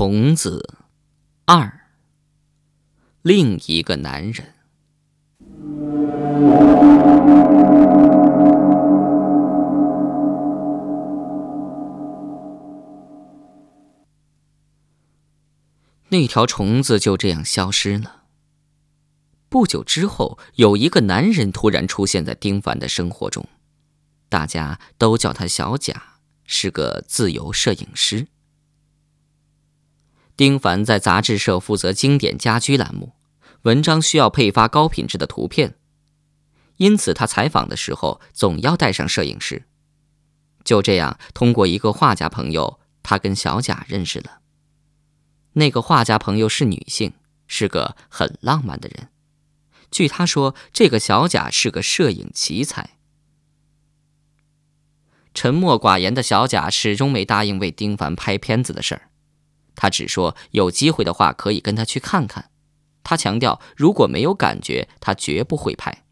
虫子二，另一个男人。那条虫子就这样消失了。不久之后，有一个男人突然出现在丁凡的生活中，大家都叫他小贾，是个自由摄影师。丁凡在杂志社负责经典家居栏目，文章需要配发高品质的图片，因此他采访的时候总要带上摄影师。就这样，通过一个画家朋友，他跟小贾认识了。那个画家朋友是女性，是个很浪漫的人。据他说，这个小贾是个摄影奇才。沉默寡言的小贾始终没答应为丁凡拍片子的事儿，他只说有机会的话可以跟他去看看。他强调，如果没有感觉，他绝不会拍。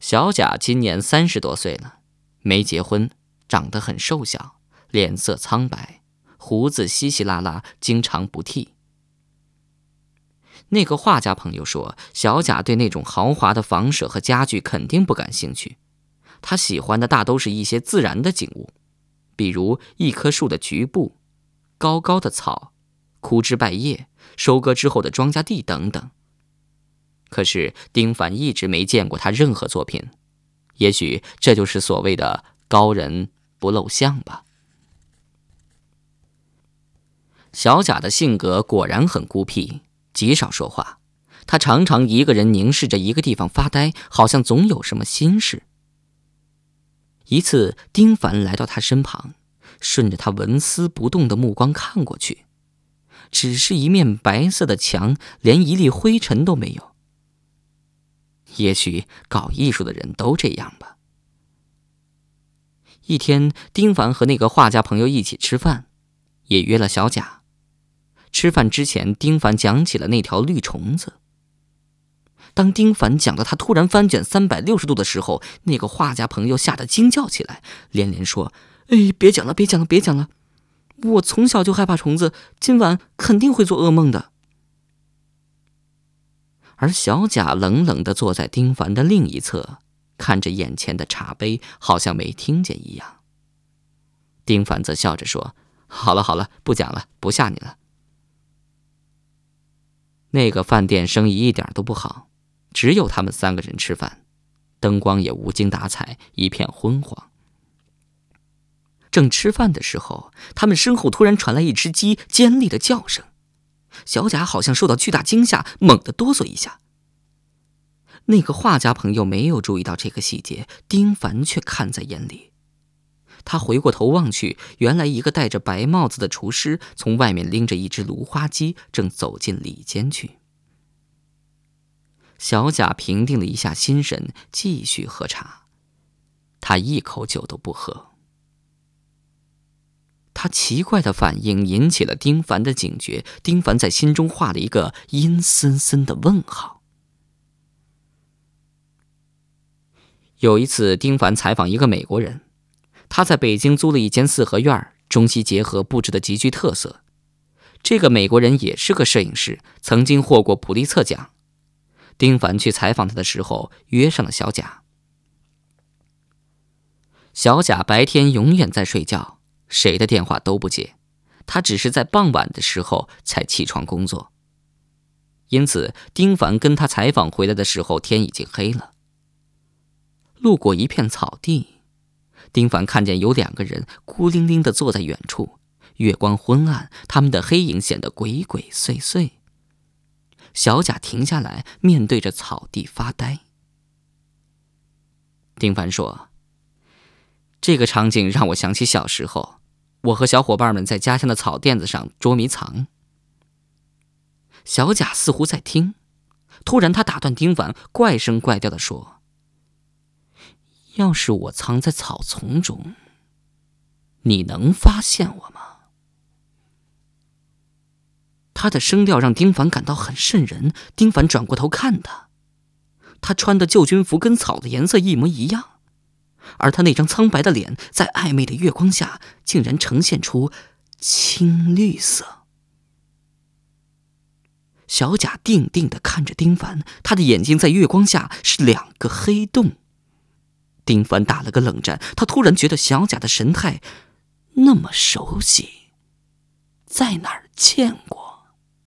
小贾今年三十多岁了，没结婚，长得很瘦小，脸色苍白，胡子稀稀拉拉，经常不剃。那个画家朋友说，小贾对那种豪华的房舍和家具肯定不感兴趣，他喜欢的大都是一些自然的景物，比如一棵树的局部、高高的草、枯枝败叶、收割之后的庄稼地等等。可是丁凡一直没见过他任何作品，也许这就是所谓的高人不露相吧。小贾的性格果然很孤僻。极少说话，他常常一个人凝视着一个地方发呆，好像总有什么心事。一次，丁凡来到他身旁，顺着他纹丝不动的目光看过去，只是一面白色的墙，连一粒灰尘都没有。也许搞艺术的人都这样吧。一天，丁凡和那个画家朋友一起吃饭，也约了小贾。吃饭之前，丁凡讲起了那条绿虫子。当丁凡讲到他突然翻卷三百六十度的时候，那个画家朋友吓得惊叫起来，连连说：“哎，别讲了，别讲了，别讲了！我从小就害怕虫子，今晚肯定会做噩梦的。”而小贾冷冷的坐在丁凡的另一侧，看着眼前的茶杯，好像没听见一样。丁凡则笑着说：“好了好了，不讲了，不吓你了。”那个饭店生意一点都不好，只有他们三个人吃饭，灯光也无精打采，一片昏黄。正吃饭的时候，他们身后突然传来一只鸡尖利的叫声，小贾好像受到巨大惊吓，猛地哆嗦一下。那个画家朋友没有注意到这个细节，丁凡却看在眼里。他回过头望去，原来一个戴着白帽子的厨师从外面拎着一只芦花鸡，正走进里间去。小贾平定了一下心神，继续喝茶。他一口酒都不喝。他奇怪的反应引起了丁凡的警觉，丁凡在心中画了一个阴森森的问号。有一次，丁凡采访一个美国人。他在北京租了一间四合院，中西结合，布置的极具特色。这个美国人也是个摄影师，曾经获过普利策奖。丁凡去采访他的时候，约上了小贾。小贾白天永远在睡觉，谁的电话都不接，他只是在傍晚的时候才起床工作。因此，丁凡跟他采访回来的时候，天已经黑了。路过一片草地。丁凡看见有两个人孤零零的坐在远处，月光昏暗，他们的黑影显得鬼鬼祟祟。小贾停下来，面对着草地发呆。丁凡说：“这个场景让我想起小时候，我和小伙伴们在家乡的草垫子上捉迷藏。”小贾似乎在听，突然他打断丁凡，怪声怪调的说。要是我藏在草丛中，你能发现我吗？他的声调让丁凡感到很瘆人。丁凡转过头看他，他穿的旧军服跟草的颜色一模一样，而他那张苍白的脸在暧昧的月光下，竟然呈现出青绿色。小贾定定的看着丁凡，他的眼睛在月光下是两个黑洞。丁凡打了个冷战，他突然觉得小贾的神态那么熟悉，在哪儿见过？